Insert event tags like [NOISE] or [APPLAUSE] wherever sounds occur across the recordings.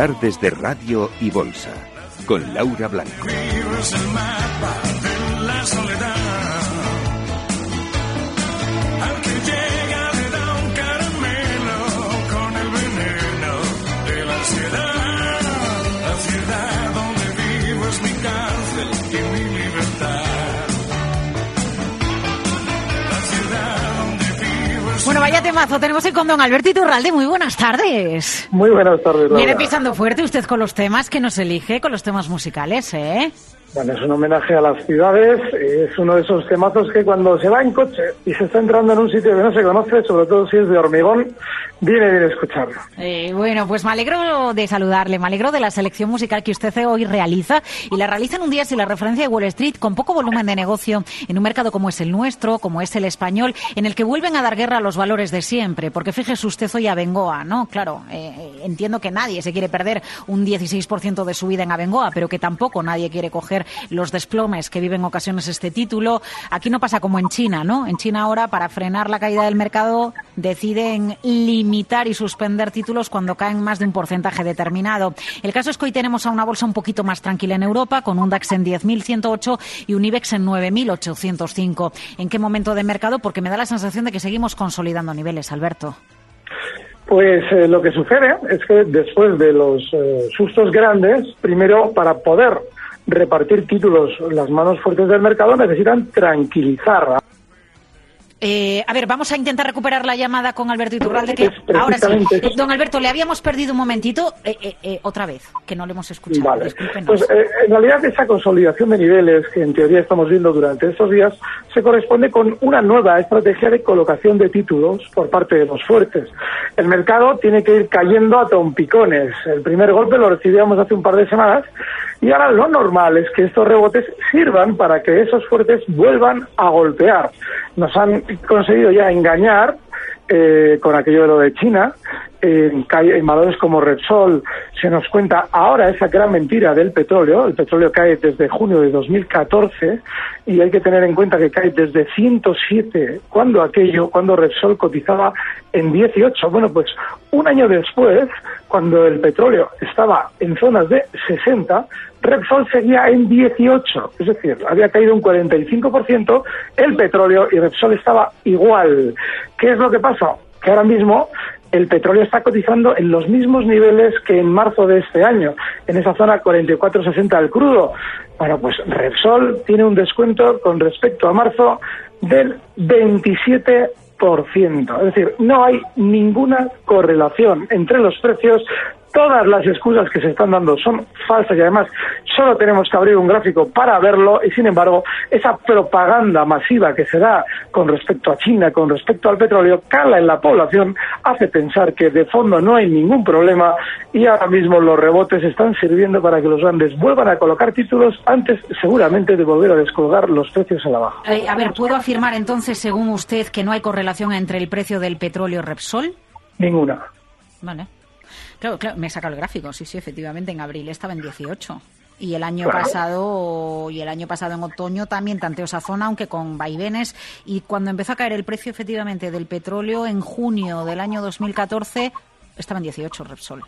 Tardes de Radio y Bolsa, con Laura Blanco. Temazo. Tenemos el con don Alberto Iturralde. Muy buenas tardes. Muy buenas tardes, Laura. Viene pisando fuerte usted con los temas que nos elige, con los temas musicales, ¿eh? Bueno, es un homenaje a las ciudades. Es uno de esos temazos que cuando se va en coche y se está entrando en un sitio que no se conoce, sobre todo si es de hormigón, viene bien escucharlo. Eh, bueno, pues me alegro de saludarle, me alegro de la selección musical que usted hoy realiza y la realiza en un día sin la referencia de Wall Street con poco volumen de negocio en un mercado como es el nuestro, como es el español, en el que vuelven a dar guerra a los valores de siempre, porque fíjese usted hoy a Bengoa, ¿no? Claro, eh, entiendo que nadie se quiere perder un 16% de su vida en Abengoa, pero que tampoco nadie quiere coger los desplomes que vive en ocasiones este título. Aquí no pasa como en China, ¿no? En China ahora, para frenar la caída del mercado, deciden limitar y suspender títulos cuando caen más de un porcentaje determinado. El caso es que hoy tenemos a una bolsa un poquito más tranquila en Europa, con un DAX en 10.108 y un IBEX en 9.805. ¿En qué momento de mercado? Porque me da la sensación de que seguimos consolidando niveles, Alberto. Pues eh, lo que sucede es que después de los eh, sustos grandes, primero para poder repartir títulos las manos fuertes del mercado necesitan tranquilizar. Eh, a ver, vamos a intentar recuperar la llamada con Alberto Iturralde, que ahora sí. Eh. Don Alberto, le habíamos perdido un momentito, eh, eh, eh, otra vez, que no le hemos escuchado. Vale. Pues en realidad esa consolidación de niveles que en teoría estamos viendo durante estos días se corresponde con una nueva estrategia de colocación de títulos por parte de los fuertes. El mercado tiene que ir cayendo a trompicones. El primer golpe lo recibíamos hace un par de semanas y ahora lo normal es que estos rebotes sirvan para que esos fuertes vuelvan a golpear. Nos han conseguido ya engañar eh, con aquello de lo de China. En, valores como Repsol se nos cuenta ahora esa gran mentira del petróleo. El petróleo cae desde junio de 2014 y hay que tener en cuenta que cae desde 107 cuando aquello, cuando Repsol cotizaba en 18. Bueno, pues un año después, cuando el petróleo estaba en zonas de 60, Repsol seguía en 18, es decir, había caído un 45% el petróleo y Repsol estaba igual. ¿Qué es lo que pasa? Que ahora mismo el petróleo está cotizando en los mismos niveles que en marzo de este año, en esa zona 44.60 del crudo. Bueno, pues Repsol tiene un descuento con respecto a marzo del 27%. Es decir, no hay ninguna correlación entre los precios. Todas las excusas que se están dando son falsas y además solo tenemos que abrir un gráfico para verlo y sin embargo esa propaganda masiva que se da con respecto a China, con respecto al petróleo, cala en la población, hace pensar que de fondo no hay ningún problema y ahora mismo los rebotes están sirviendo para que los grandes vuelvan a colocar títulos antes seguramente de volver a descolgar los precios a la baja. Eh, a ver, ¿puedo afirmar entonces, según usted, que no hay correlación entre el precio del petróleo y Repsol? Ninguna. Vale. Claro, claro, me he sacado el gráfico, sí, sí, efectivamente, en abril estaba en 18. Y el año Claro. pasado y el año pasado en otoño también tanteó esa zona, aunque con vaivenes. Y cuando empezó a caer el precio efectivamente del petróleo en junio del año 2014 estaba en 18 Repsol.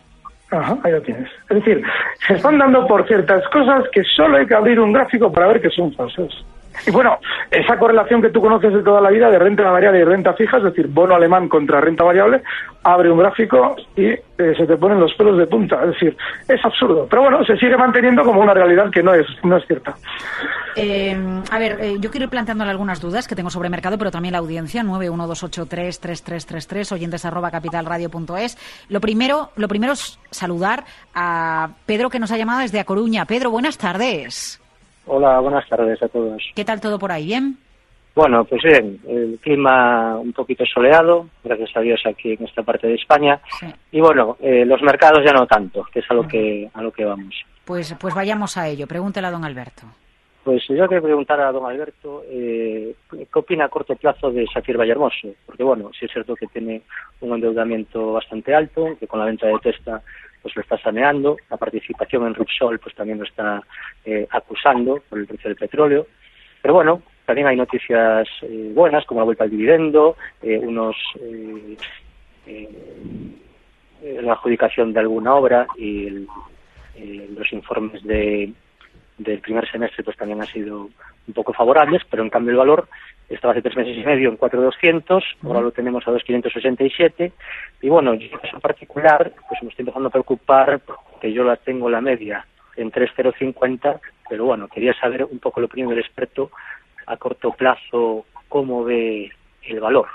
Ajá, ahí lo tienes. Es decir, se están dando por ciertas cosas que solo hay que abrir un gráfico para ver que son falsas. Y bueno, esa correlación que tú conoces de toda la vida de renta variable y renta fija, es decir, bono alemán contra renta variable, abre un gráfico y eh, se te ponen los pelos de punta. Es decir, es absurdo. Pero bueno, se sigue manteniendo como una realidad que no es, no es cierta. Eh, a ver, eh, yo quiero ir planteándole algunas dudas que tengo sobre mercado, pero también la audiencia, 912833333, oyentes arroba capitalradio.es. Lo primero, lo primero es saludar a Pedro que nos ha llamado desde A Coruña. Pedro, buenas tardes. Hola, buenas tardes a todos. ¿Qué tal todo por ahí? ¿Bien? Bueno, pues bien, el clima un poquito soleado, gracias a Dios aquí en esta parte de España. Sí. Y bueno, eh, los mercados ya no tanto, que es a lo que, a lo que vamos. Pues, pues vayamos a ello. Pregúntele a don Alberto. Pues yo quería preguntar a don Alberto, eh, ¿qué opina a corto plazo de Safir Vallehermoso? Porque bueno, sí es cierto que tiene un endeudamiento bastante alto, que con la venta de Testa pues lo está saneando, la participación en Repsol pues también lo está eh, acusando por el precio del petróleo. Pero bueno, también hay noticias eh, buenas, como la vuelta al dividendo, eh, unos eh, eh, la adjudicación de alguna obra y el- eh, los informes de, del primer semestre pues también han sido un poco favorables, pero en cambio el valor estaba hace tres meses y medio en 4.200, ahora lo tenemos a 2.567 y bueno, yo en caso particular pues me estoy empezando a preocupar porque yo la tengo la media en 3.050, pero bueno, quería saber un poco la opinión del experto a corto plazo cómo ve el valor.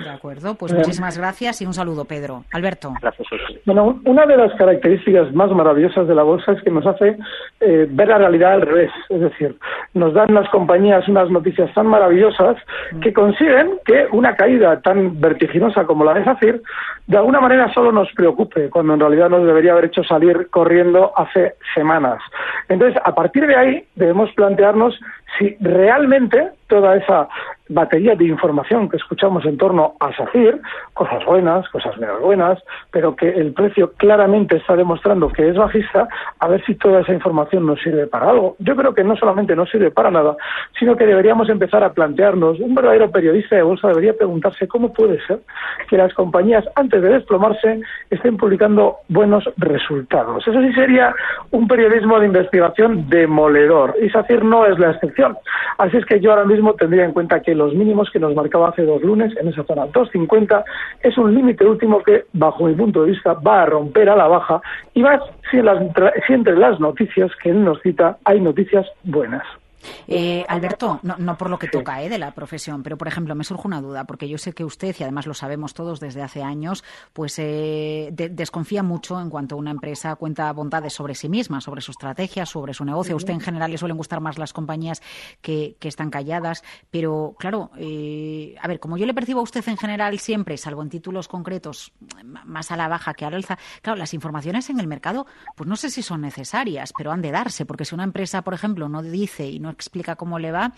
De acuerdo, pues muchísimas gracias y un saludo, Pedro. Alberto. Gracias. Bueno, una de las características más maravillosas de la bolsa es que nos hace eh, ver la realidad al revés. Es decir, nos dan las compañías unas noticias tan maravillosas que consiguen que una caída tan vertiginosa como la de Zafir, de alguna manera solo nos preocupe, cuando en realidad nos debería haber hecho salir corriendo hace semanas. Entonces, a partir de ahí, debemos plantearnos si realmente toda esa batería de información que escuchamos en torno a Safir, cosas buenas, cosas menos buenas, pero que el precio claramente está demostrando que es bajista, a ver si toda esa información nos sirve para algo. Yo creo que no solamente no sirve para nada, sino que deberíamos empezar a plantearnos, un verdadero periodista de bolsa debería preguntarse cómo puede ser que las compañías, antes de desplomarse, estén publicando buenos resultados. Eso sí sería un periodismo de investigación demoledor, y Safir no es la excepción. Así es que yo ahora mismo tendría en cuenta que los mínimos que nos marcaba hace dos lunes en esa zona 250 es un límite último que, bajo mi punto de vista, va a romper a la baja y más si, en las, si entre las noticias que él nos cita hay noticias buenas. Eh, Alberto, no, no por lo que toca eh, de la profesión, pero por ejemplo, me surge una duda, porque yo sé que usted, y además lo sabemos todos desde hace años, pues eh, de- desconfía mucho en cuanto una empresa cuenta bondades sobre sí misma, sobre su estrategia, sobre su negocio. A usted en general le suelen gustar más las compañías que, que están calladas, pero claro, eh, a ver, como yo le percibo a usted en general siempre, salvo en títulos concretos, más a la baja que a la alza, claro, las informaciones en el mercado, pues no sé si son necesarias, pero han de darse, porque si una empresa, por ejemplo, no dice y no explica cómo le va,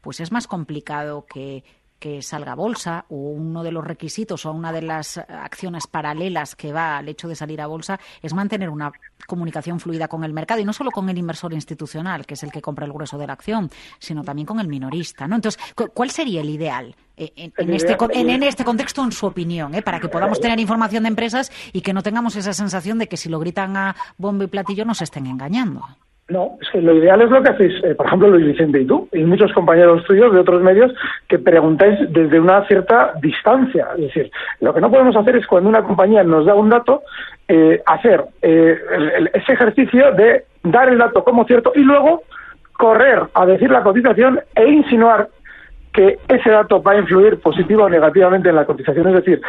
pues es más complicado que, que salga a bolsa o uno de los requisitos o una de las acciones paralelas que va al hecho de salir a bolsa es mantener una comunicación fluida con el mercado y no solo con el inversor institucional, que es el que compra el grueso de la acción, sino también con el minorista, ¿no? Entonces, cu- ¿cuál sería el ideal eh, en, este, en, en este contexto, en su opinión, eh, para que podamos tener información de empresas y que no tengamos esa sensación de que si lo gritan a bombo y platillo nos estén engañando? No, es que lo ideal es lo que hacéis, eh, por ejemplo, Luis Vicente y tú, y muchos compañeros tuyos de otros medios, que preguntáis desde una cierta distancia. Es decir, lo que no podemos hacer es cuando una compañía nos da un dato, eh, hacer eh, ese ejercicio de dar el dato como cierto y luego correr a decir la cotización e insinuar que ese dato va a influir positiva o negativamente en la cotización. Es decir,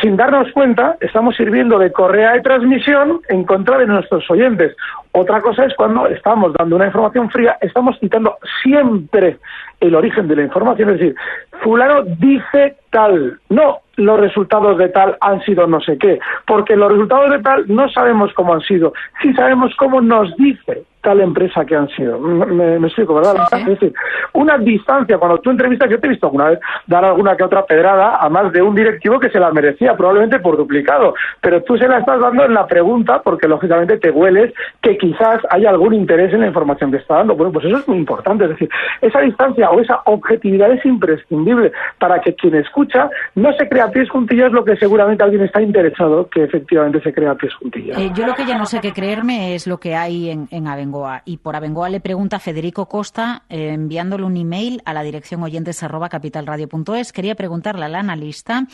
sin darnos cuenta, estamos sirviendo de correa de transmisión en contra de nuestros oyentes. Otra cosa es cuando estamos dando una información fría, estamos citando siempre el origen de la información, es decir, fulano dice tal, no los resultados de tal han sido no sé qué, porque los resultados de tal no sabemos cómo han sido, sí sabemos cómo nos dice tal empresa que han sido. Me, me explico, ¿verdad? Sí, sí. Es decir, una distancia, cuando tú entrevistas, yo te he visto alguna vez dar alguna que otra pedrada a más de un directivo que se la merecía, probablemente por duplicado, pero tú se la estás dando en la pregunta porque lógicamente te hueles que quizás haya algún interés en la información que está dando. Bueno, pues eso es muy importante, es decir, esa distancia o esa objetividad es imprescindible para que quien escucha no se crea pies juntillas, lo que seguramente alguien está interesado que efectivamente se crea pies juntillas. Eh, yo lo que ya no sé qué creerme es lo que hay en, en Abengoa. Y por Abengoa le pregunta Federico Costa, eh, enviándole un email a la dirección oyentes arroba capitalradio.es. Quería preguntarle al analista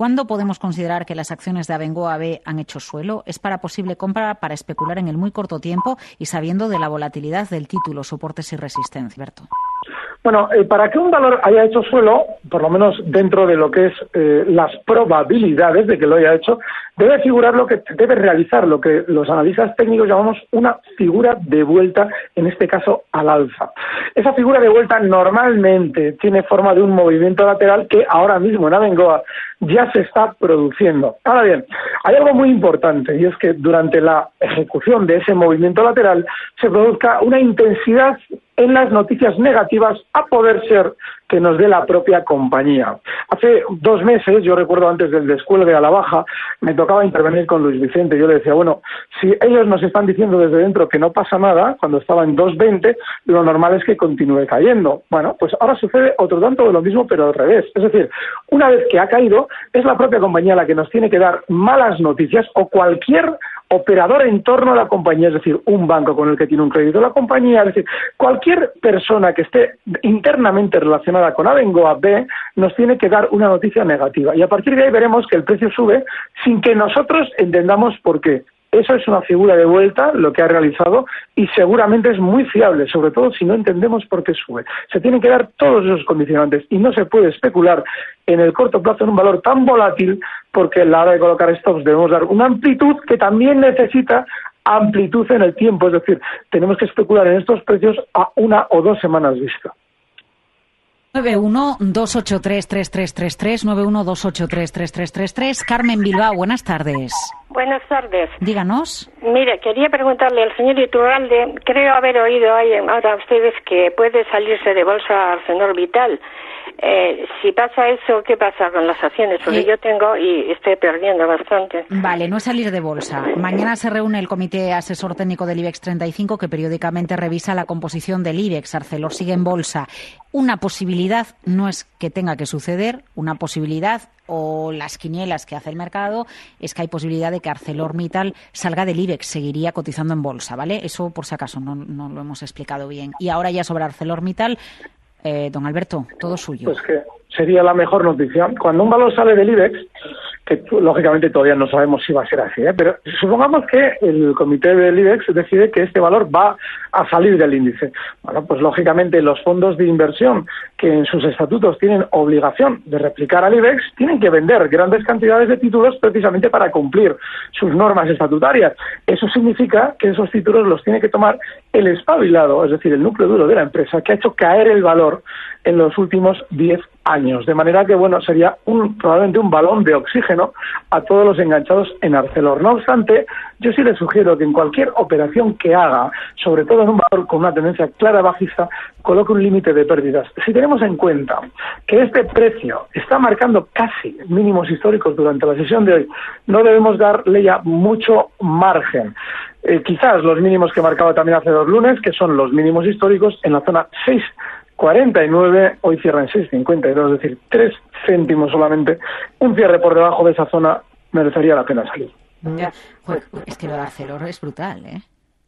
¿Cuándo podemos considerar que las acciones de Abengoa B han hecho suelo? ¿Es para posible compra para especular en el muy corto tiempo y sabiendo de la volatilidad del título, soportes y resistencia, Berto? Bueno, eh, para que un valor haya hecho suelo, por lo menos dentro de lo que es eh, las probabilidades de que lo haya hecho, debe figurar lo que debe realizar, lo que los analistas técnicos llamamos una figura de vuelta, en este caso al alza. Esa figura de vuelta normalmente tiene forma de un movimiento lateral que ahora mismo en Abengoa ya se está produciendo. Ahora bien, hay algo muy importante y es que durante la ejecución de ese movimiento lateral se produzca una intensidad en las noticias negativas a poder ser que nos dé la propia compañía. Hace dos meses, yo recuerdo antes del descuelgue a la baja, me tocaba intervenir con Luis Vicente. Yo le decía, bueno, si ellos nos están diciendo desde dentro que no pasa nada, cuando estaba en 2.20, lo normal es que continúe cayendo. Bueno, pues ahora sucede otro tanto de lo mismo, pero al revés. Es decir, una vez que ha caído, es la propia compañía la que nos tiene que dar malas noticias o cualquier operador en torno a la compañía, es decir, un banco con el que tiene un crédito la compañía, es decir, cualquier persona que esté internamente relacionada con Abengoa B nos tiene que dar una noticia negativa. Y a partir de ahí veremos que el precio sube sin que nosotros entendamos por qué. Eso es una figura de vuelta, lo que ha realizado, y seguramente es muy fiable, sobre todo si no entendemos por qué sube. Se tienen que dar todos esos condicionantes y no se puede especular en el corto plazo en un valor tan volátil porque a la hora de colocar stops debemos dar una amplitud que también necesita amplitud en el tiempo, es decir, tenemos que especular en estos precios a una o dos semanas vista. 91-283-3333, 91-283-3333. Carmen Bilbao, buenas tardes. Buenas tardes. Díganos. Mire, quería preguntarle al señor Iturralde, creo haber oído ahí ahora ustedes que puede salirse de bolsa ArcelorMittal. Eh, si pasa eso, ¿qué pasa con las acciones? Porque Eh, yo tengo y estoy perdiendo bastante. Vale, no es salir de bolsa. Mañana se reúne el Comité Asesor Técnico del IBEX 35 que periódicamente revisa la composición del IBEX. Arcelor sigue en bolsa. Una posibilidad no es que tenga que suceder, una posibilidad o las quinielas que hace el mercado es que hay posibilidad de que ArcelorMittal salga del IBEX, seguiría cotizando en bolsa, ¿vale? Eso por si acaso no, lo hemos explicado bien. Y ahora ya sobre ArcelorMittal, eh, don Alberto, todo suyo. Pues que sería la mejor noticia. Cuando un valor sale del IBEX, que lógicamente todavía no sabemos si va a ser así, ¿eh? pero supongamos que el comité del IBEX decide que este valor va a salir del índice. Bueno, pues lógicamente los fondos de inversión que en sus estatutos tienen obligación de replicar al IBEX tienen que vender grandes cantidades de títulos precisamente para cumplir sus normas estatutarias. Eso significa que esos títulos los tiene que tomar el espabilado, es decir, el núcleo duro de la empresa, que ha hecho caer el valor en los últimos 10 años. De manera que, bueno, sería un, probablemente un balón de oxígeno a todos los enganchados en Arcelor. No obstante, yo sí le sugiero que en cualquier operación que haga, sobre todo en un valor con una tendencia clara bajista, coloque un límite de pérdidas. Si tenemos en cuenta que este precio está marcando casi mínimos históricos durante la sesión de hoy, no debemos darle ya mucho margen. Eh, quizás los mínimos que marcaba también hace dos lunes, que son los mínimos históricos en la zona 6,49, hoy cierra en 6,52, es decir, 3 céntimos solamente. Un cierre por debajo de esa zona merecería la pena salir. Ya. Es que lo de Arcelor es brutal, ¿eh?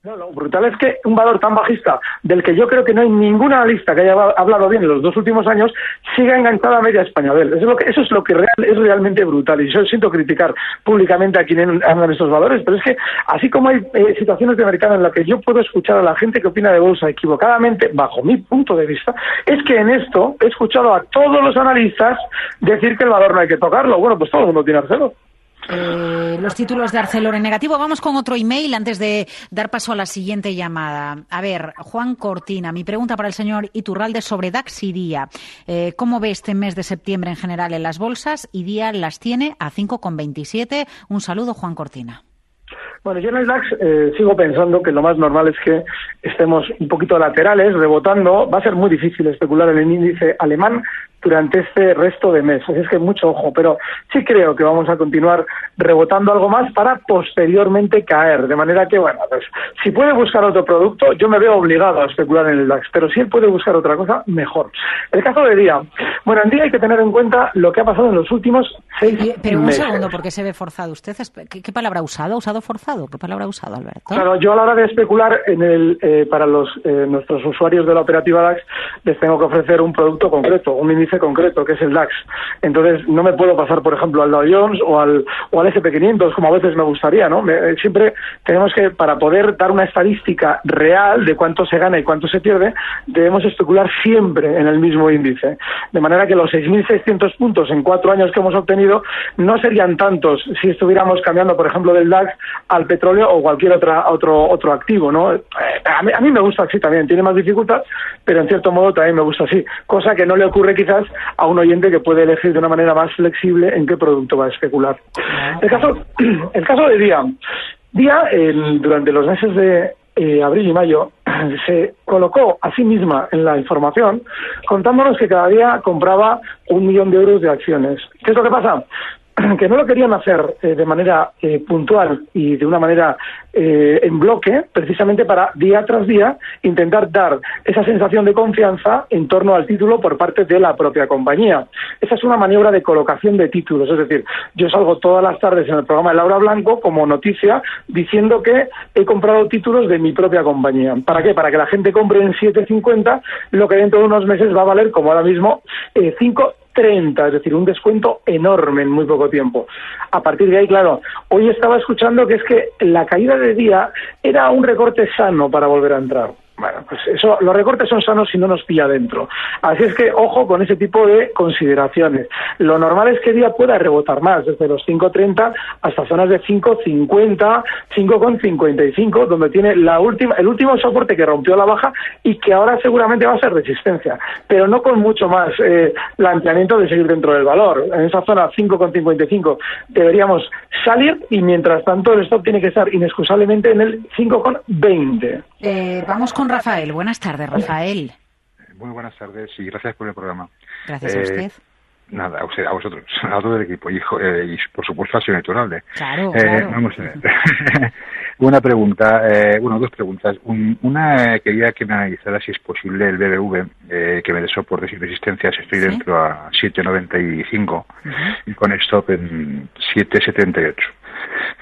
No, lo brutal es que un valor tan bajista, del que yo creo que no hay ningún analista que haya hablado bien en los dos últimos años, siga enganchada a media España de él. Eso es lo que, eso es, lo que real- es realmente brutal. Y yo siento criticar públicamente a quienes hablan estos valores, pero es que así como hay eh, situaciones de mercado en las que yo puedo escuchar a la gente que opina de bolsa equivocadamente, bajo mi punto de vista, es que en esto he escuchado a todos los analistas decir que el valor no hay que tocarlo. Bueno, pues todo el mundo tiene arcelo. Eh, los títulos de Arcelor en negativo. Vamos con otro email antes de dar paso a la siguiente llamada. A ver, Juan Cortina, mi pregunta para el señor Iturralde sobre DAX y DIA. Eh, ¿Cómo ve este mes de septiembre en general en las bolsas? Y DIA las tiene a 5,27. Un saludo, Juan Cortina. Bueno, yo en el DAX eh, sigo pensando que lo más normal es que estemos un poquito laterales, rebotando. Va a ser muy difícil especular en el índice alemán, durante este resto de mes. Así es que mucho ojo, pero sí creo que vamos a continuar rebotando algo más para posteriormente caer. De manera que, bueno, pues si puede buscar otro producto, yo me veo obligado a especular en el DAX, pero si él puede buscar otra cosa, mejor. El caso de día. Bueno, en día hay que tener en cuenta lo que ha pasado en los últimos seis Oye, Pero un meses. segundo, ¿por qué se ve forzado usted? Espe- ¿Qué, qué palabra ha usado? ¿Ha usado forzado? ¿Qué palabra ha usado, Alberto? Claro, yo a la hora de especular en el, eh, para los, eh, nuestros usuarios de la operativa DAX les tengo que ofrecer un producto concreto, un índice concreto, que es el DAX. Entonces no me puedo pasar, por ejemplo, al Dow Jones o al, o al SP500, como a veces me gustaría, ¿no? Eh, siempre tenemos que, para poder dar una estadística real de cuánto se gana y cuánto se pierde, debemos especular siempre en el mismo índice. De manera que los 6.600 puntos en cuatro años que hemos obtenido no serían tantos si estuviéramos cambiando, por ejemplo, del DAX al petróleo o cualquier otra, otro, otro activo, ¿no? Eh, A mí, a mí me gusta así también, tiene más dificultad, pero en cierto modo también me gusta así, cosa que no le ocurre quizás a un oyente que puede elegir de una manera más flexible en qué producto va a especular. El caso, [CLEARS THROAT] el caso de Día. Día, durante los meses de eh, abril y mayo, [CLEARS THROAT] se colocó a sí misma en la información contándonos que cada día compraba un millón de euros de acciones. ¿Qué es lo que pasa? [CLEARS THROAT] que no lo querían hacer eh, de manera eh, puntual y de una manera eh, en bloque, precisamente para día tras día intentar dar esa sensación de confianza en torno al título por parte de la propia compañía. Esa es una maniobra de colocación de títulos, es decir, yo salgo todas las tardes en el programa de Laura Blanco como noticia diciendo que he comprado títulos de mi propia compañía. ¿Para qué? Para que la gente compre en 7.50 lo que dentro de unos meses va a valer, como ahora mismo, eh, 5 30, es decir, un descuento enorme en muy poco tiempo. A partir de ahí, claro, hoy estaba escuchando que es que la caída de día era un recorte sano para volver a entrar. Bueno, pues eso, los recortes son sanos si no nos pilla dentro. Así es que ojo con ese tipo de consideraciones. Lo normal es que día pueda rebotar más, desde los 5.30 hasta zonas de 5.50, 5.55, donde tiene la última, el último soporte que rompió la baja y que ahora seguramente va a ser resistencia, pero no con mucho más eh, planteamiento de seguir dentro del valor. En esa zona 5.55 deberíamos salir y mientras tanto el stop tiene que estar inexcusablemente en el 5.20. Eh, vamos con Rafael. Buenas tardes, Rafael. Muy buenas tardes y gracias por el programa. Gracias a Eh, usted. Nada, a, usted, a vosotros, a todo el equipo y, eh, y por supuesto señor Iturralde. Claro, Eh, claro. Vamos a ver. [LAUGHS] Una pregunta, bueno, dos preguntas. Un- una, quería que me analizara si es posible el BBV, eh, que me soportes y resistencias. Estoy Sí. dentro a 7.95 y con stop en 7.78.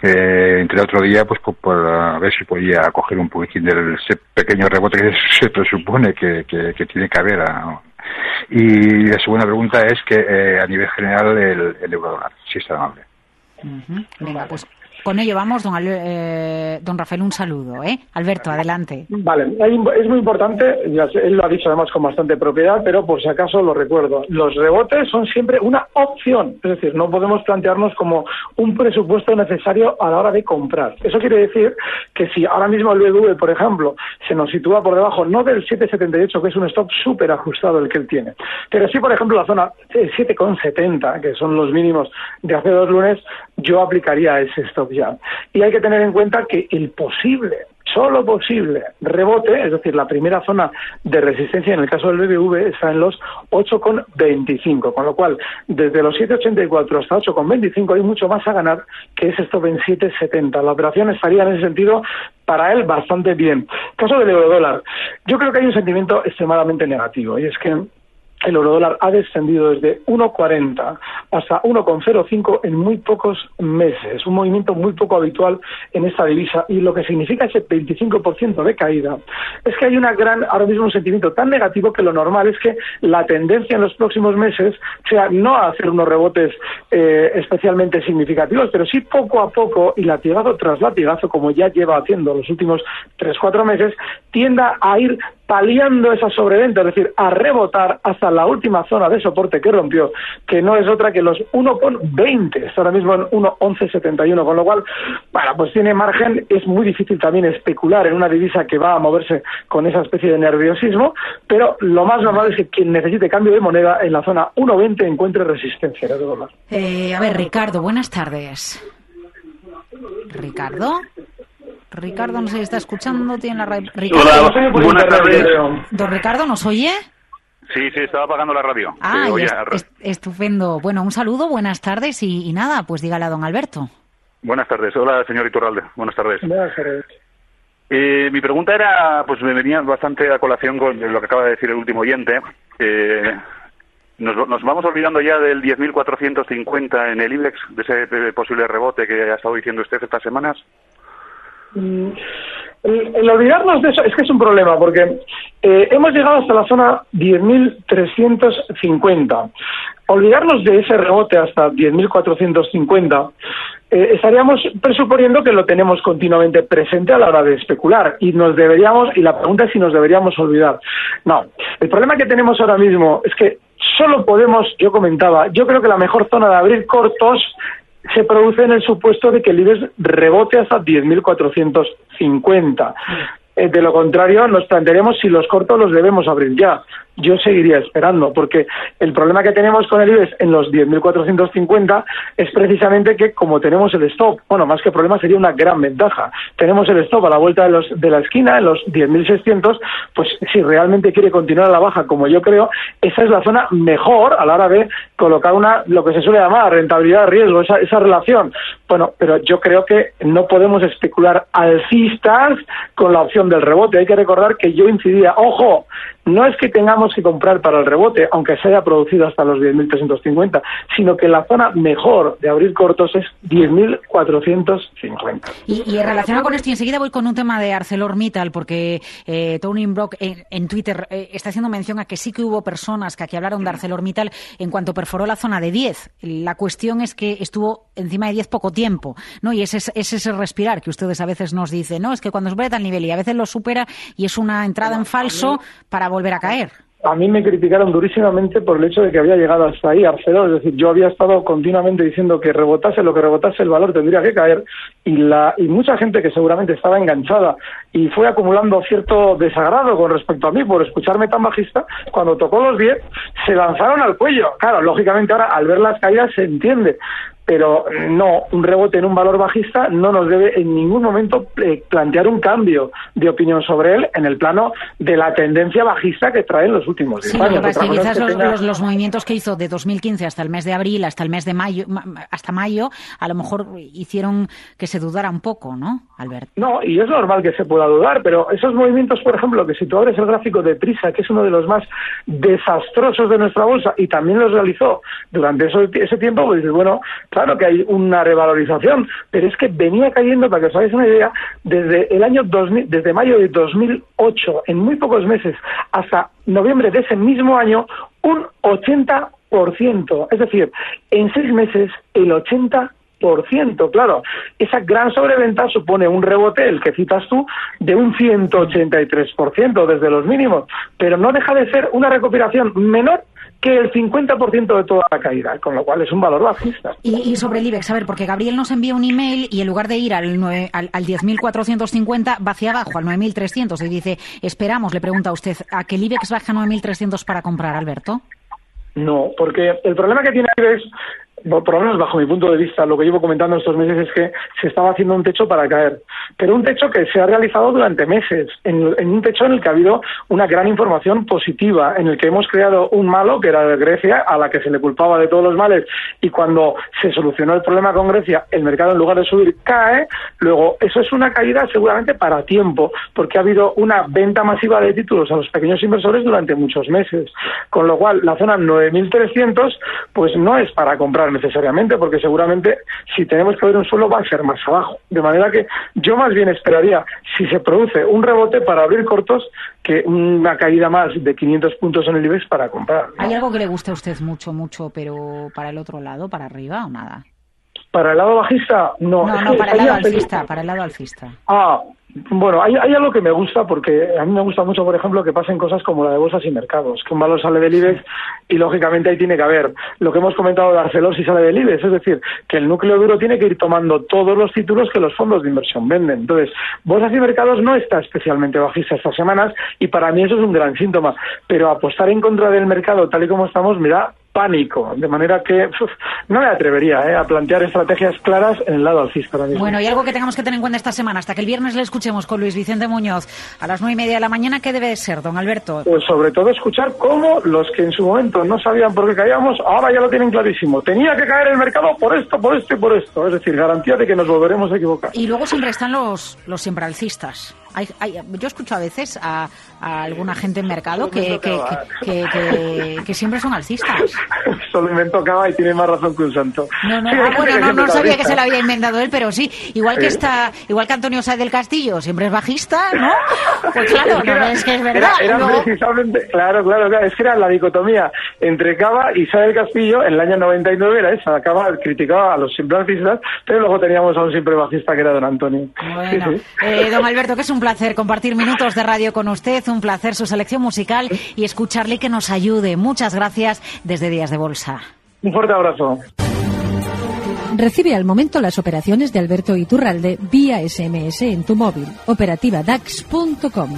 Eh, entre otro día, pues por, por, a ver si podía coger un poquitín del ese pequeño rebote que [LAUGHS] se presupone que, que, que tiene que haber. ah, Y la segunda pregunta es que eh, a nivel general el, el euro dólar, si es tan amable. Venga, pues con ello vamos, don, eh, don Rafael, un saludo. ¿eh? Alberto, adelante. Vale, es muy importante, ya sé, él lo ha dicho además con bastante propiedad, pero por si acaso lo recuerdo. Los rebotes son siempre una opción, es decir, no podemos plantearnos como un presupuesto necesario a la hora de comprar. Eso quiere decir que si ahora mismo el BBV, por ejemplo, se nos sitúa por debajo, no del 7,78, que es un stop súper ajustado el que él tiene, pero sí, por ejemplo, la zona eh, 7,70, que son los mínimos de hace dos lunes, yo aplicaría ese stop ya. Y hay que tener en cuenta que el posible solo posible rebote, es decir, la primera zona de resistencia en el caso del BBV está en los 8,25, con lo cual desde los 7,84 hasta 8,25 hay mucho más a ganar que ese stop en 7,70. La operación estaría en ese sentido para él bastante bien. Caso del eurodólar, yo creo que hay un sentimiento extremadamente negativo y es que el eurodólar ha descendido desde 1,40 hasta 1,05 en muy pocos meses, un movimiento muy poco habitual en esta divisa. Y lo que significa ese 25% de caída es que hay una gran, ahora mismo un sentimiento tan negativo que lo normal es que la tendencia en los próximos meses sea no hacer unos rebotes eh, especialmente significativos, pero sí poco a poco y latigazo tras latigazo, como ya lleva haciendo los últimos 3-4 meses, tienda a ir paliando esa sobreventa, es decir, a rebotar hasta la última zona de soporte que rompió, que no es otra que los 1,20, está ahora mismo en 1,1171, con lo cual, bueno, pues tiene margen, es muy difícil también especular en una divisa que va a moverse con esa especie de nerviosismo, pero lo más normal es que quien necesite cambio de moneda en la zona 1,20 encuentre resistencia dólar. Eh, a ver, Ricardo, buenas tardes. Ricardo. Ricardo, no sé si está escuchando, tiene la radio. Ricardo, Hola, buenas tardes. ¿Don Ricardo nos oye? Sí, sí, estaba apagando la radio. Ah, Eh, est- est- estupendo. Bueno, un saludo, buenas tardes y, y nada, pues dígale a don Alberto. buenas tardes. Hola, señor Iturralde. Buenas tardes. Buenas tardes. Eh, mi pregunta era, pues me venía bastante a colación con lo que acaba de decir el último oyente. Eh, nos, nos vamos olvidando ya del 10.450 en el IBEX, de ese posible rebote que ha estado diciendo usted estas semanas. Mm, El, olvidarnos de eso es que es un problema porque eh, hemos llegado hasta la zona 10.350. Olvidarnos de ese rebote hasta 10.450 eh, estaríamos presuponiendo que lo tenemos continuamente presente a la hora de especular y nos deberíamos y la pregunta es si nos deberíamos olvidar. No, el problema que tenemos ahora mismo es que solo podemos, yo comentaba, yo creo que la mejor zona de abrir cortos se produce en el supuesto de que el IBEX rebote hasta 10.450. Eh, de lo contrario, nos plantearemos si los cortos los debemos abrir ya. Yo seguiría esperando, porque el problema que tenemos con el IBEX en los 10.450 es precisamente que como tenemos el stop, bueno, más que problema sería una gran ventaja. Tenemos el stop a la vuelta de, los, de la esquina, en los 10.600, pues si realmente quiere continuar a la baja, como yo creo, esa es la zona mejor a la hora de colocar una, lo que se suele llamar rentabilidad-riesgo, esa, esa relación. Bueno, pero yo creo que no podemos especular alcistas con la opción del rebote. Hay que recordar que yo incidía, ojo, no es que tengamos que comprar para el rebote, aunque se haya producido hasta los 10.350, sino que la zona mejor de abrir cortos es 10.450. Y, y relacionado con esto, y enseguida voy con un tema de ArcelorMittal, porque eh, Tony Brock en, en Twitter eh, está haciendo mención a que sí que hubo personas que aquí hablaron de ArcelorMittal en cuanto perforó la zona de 10. La cuestión es que estuvo encima de 10 poco tiempo, ¿no? Y ese es, es ese respirar que ustedes a veces nos dicen, ¿no? Es que cuando supera tal nivel y a veces lo supera y es una entrada en falso para volver a caer. a mí me criticaron durísimamente por el hecho de que había llegado hasta ahí Arcelor, es decir, yo había estado continuamente diciendo que rebotase lo que rebotase el valor tendría que caer y la y mucha gente que seguramente estaba enganchada y fue acumulando cierto desagrado con respecto a mí por escucharme tan bajista, cuando tocó los 10 se lanzaron al cuello. Claro, lógicamente ahora al ver las caídas se entiende, pero no, un rebote en un valor bajista no nos debe en ningún momento eh, plantear un cambio de opinión sobre él en el plano de la tendencia bajista que trae en los últimos 10 Sí, años. que quizás los, que tenga- los- los movimientos que hizo de 2015 hasta el mes de abril, hasta el mes de mayo, ma- hasta mayo, a lo mejor hicieron que se dudara un poco, ¿no, Albert? No, y es normal que se pueda dudar, pero esos movimientos, por ejemplo, que si tú abres el gráfico de Prisa, que es uno de los más desastrosos de nuestra bolsa, y también los realizó durante ese tiempo, pues bueno, claro que hay una revalorización, pero es que venía cayendo, para que os hagáis una idea, desde el año 2000, desde mayo de 2008, en muy pocos meses, hasta noviembre de ese mismo año, un 80%. Es decir, en seis meses, el 80% por ciento, claro. Esa gran sobreventa supone un rebote, el que citas tú, de un 183% desde los mínimos, pero no deja de ser una recuperación menor que el 50% de toda la caída, con lo cual es un valor bajista. Y, y sobre el IBEX, a ver, porque Gabriel nos envía un email y en lugar de ir al, nueve- al, al 10.450, va hacia abajo, al 9.300, y dice, esperamos, le pregunta a usted, ¿a que el IBEX baja a 9.300 para comprar, Alberto? No, porque el problema que tiene es, por lo menos bajo mi punto de vista, lo que llevo comentando estos meses es que se estaba haciendo un techo para caer, pero un techo que se ha realizado durante meses, en, un techo en el que ha habido una gran información positiva, en el que hemos creado un malo, que era Grecia, a la que se le culpaba de todos los males, y cuando se solucionó el problema con Grecia, el mercado en lugar de subir cae, luego eso es una caída seguramente para tiempo, porque ha habido una venta masiva de títulos a los pequeños inversores durante muchos meses, con lo cual la zona 9.300 pues no es para comprar necesariamente, porque seguramente si tenemos que ver un suelo va a ser más abajo. De manera que yo más bien esperaría, si se produce un rebote para abrir cortos, que una caída más de 500 puntos en el IBEX para comprar. ¿Hay algo que le guste a usted mucho, mucho, pero para el otro lado, para arriba o nada? Para el lado bajista, no. No, no, para el lado alcista, para el lado alcista. Ah, bueno, hay, hay algo que me gusta porque a mí me gusta mucho, por ejemplo, que pasen cosas como la de bolsas y mercados, que un valor sale del IBEX y lógicamente ahí tiene que haber lo que hemos comentado de Arcelor si sale del IBEX, es decir, que el núcleo duro tiene que ir tomando todos los títulos que los fondos de inversión venden. Entonces, bolsas y mercados no está especialmente bajista estas semanas y para mí eso es un gran síntoma, pero apostar en contra del mercado tal y como estamos, mira, pánico, de manera que uf, no me atrevería eh, a plantear estrategias claras en el lado alcista ahora mismo. Bueno, y algo que tengamos que tener en cuenta esta semana, hasta que el viernes le escuchemos con Luis Vicente Muñoz a las nueve y media de la mañana, ¿qué debe de ser, don Alberto? Pues sobre todo escuchar cómo los que en su momento no sabían por qué caíamos, ahora ya lo tienen clarísimo. Tenía que caer el mercado por esto, por esto y por esto. Es decir, garantía de que nos volveremos a equivocar. Y luego siempre están los, los siempre alcistas. Hay, hay- yo escucho a veces a, a alguna gente en mercado que, que, que, siempre son alcistas. [LAUGHS] Solo inventó Cava y tiene más razón que un santo. No, no, ah, [LAUGHS] bueno, no, no [LAUGHS] sabía que se lo había inventado él, pero sí. Igual que está, igual que Antonio Sáez del Castillo siempre es bajista, ¿no? Pues claro, Es que no, es que es verdad. Era, Luego- precisamente, claro, claro, claro, es que era la dicotomía entre Cava y Sá del Castillo en el año 99 era esa. Cava criticaba a los siempre alcistas, pero luego teníamos a un siempre bajista que era don Antonio. Bueno, Sí, sí. eh, don Alberto, que es un placer compartir minutos de radio con usted, un placer su selección musical y escucharle que nos ayude. Muchas gracias desde Días de Bolsa. Un fuerte abrazo. Recibe al momento las operaciones de Alberto Iturralde vía SMS en tu móvil. Operativa DAX.com.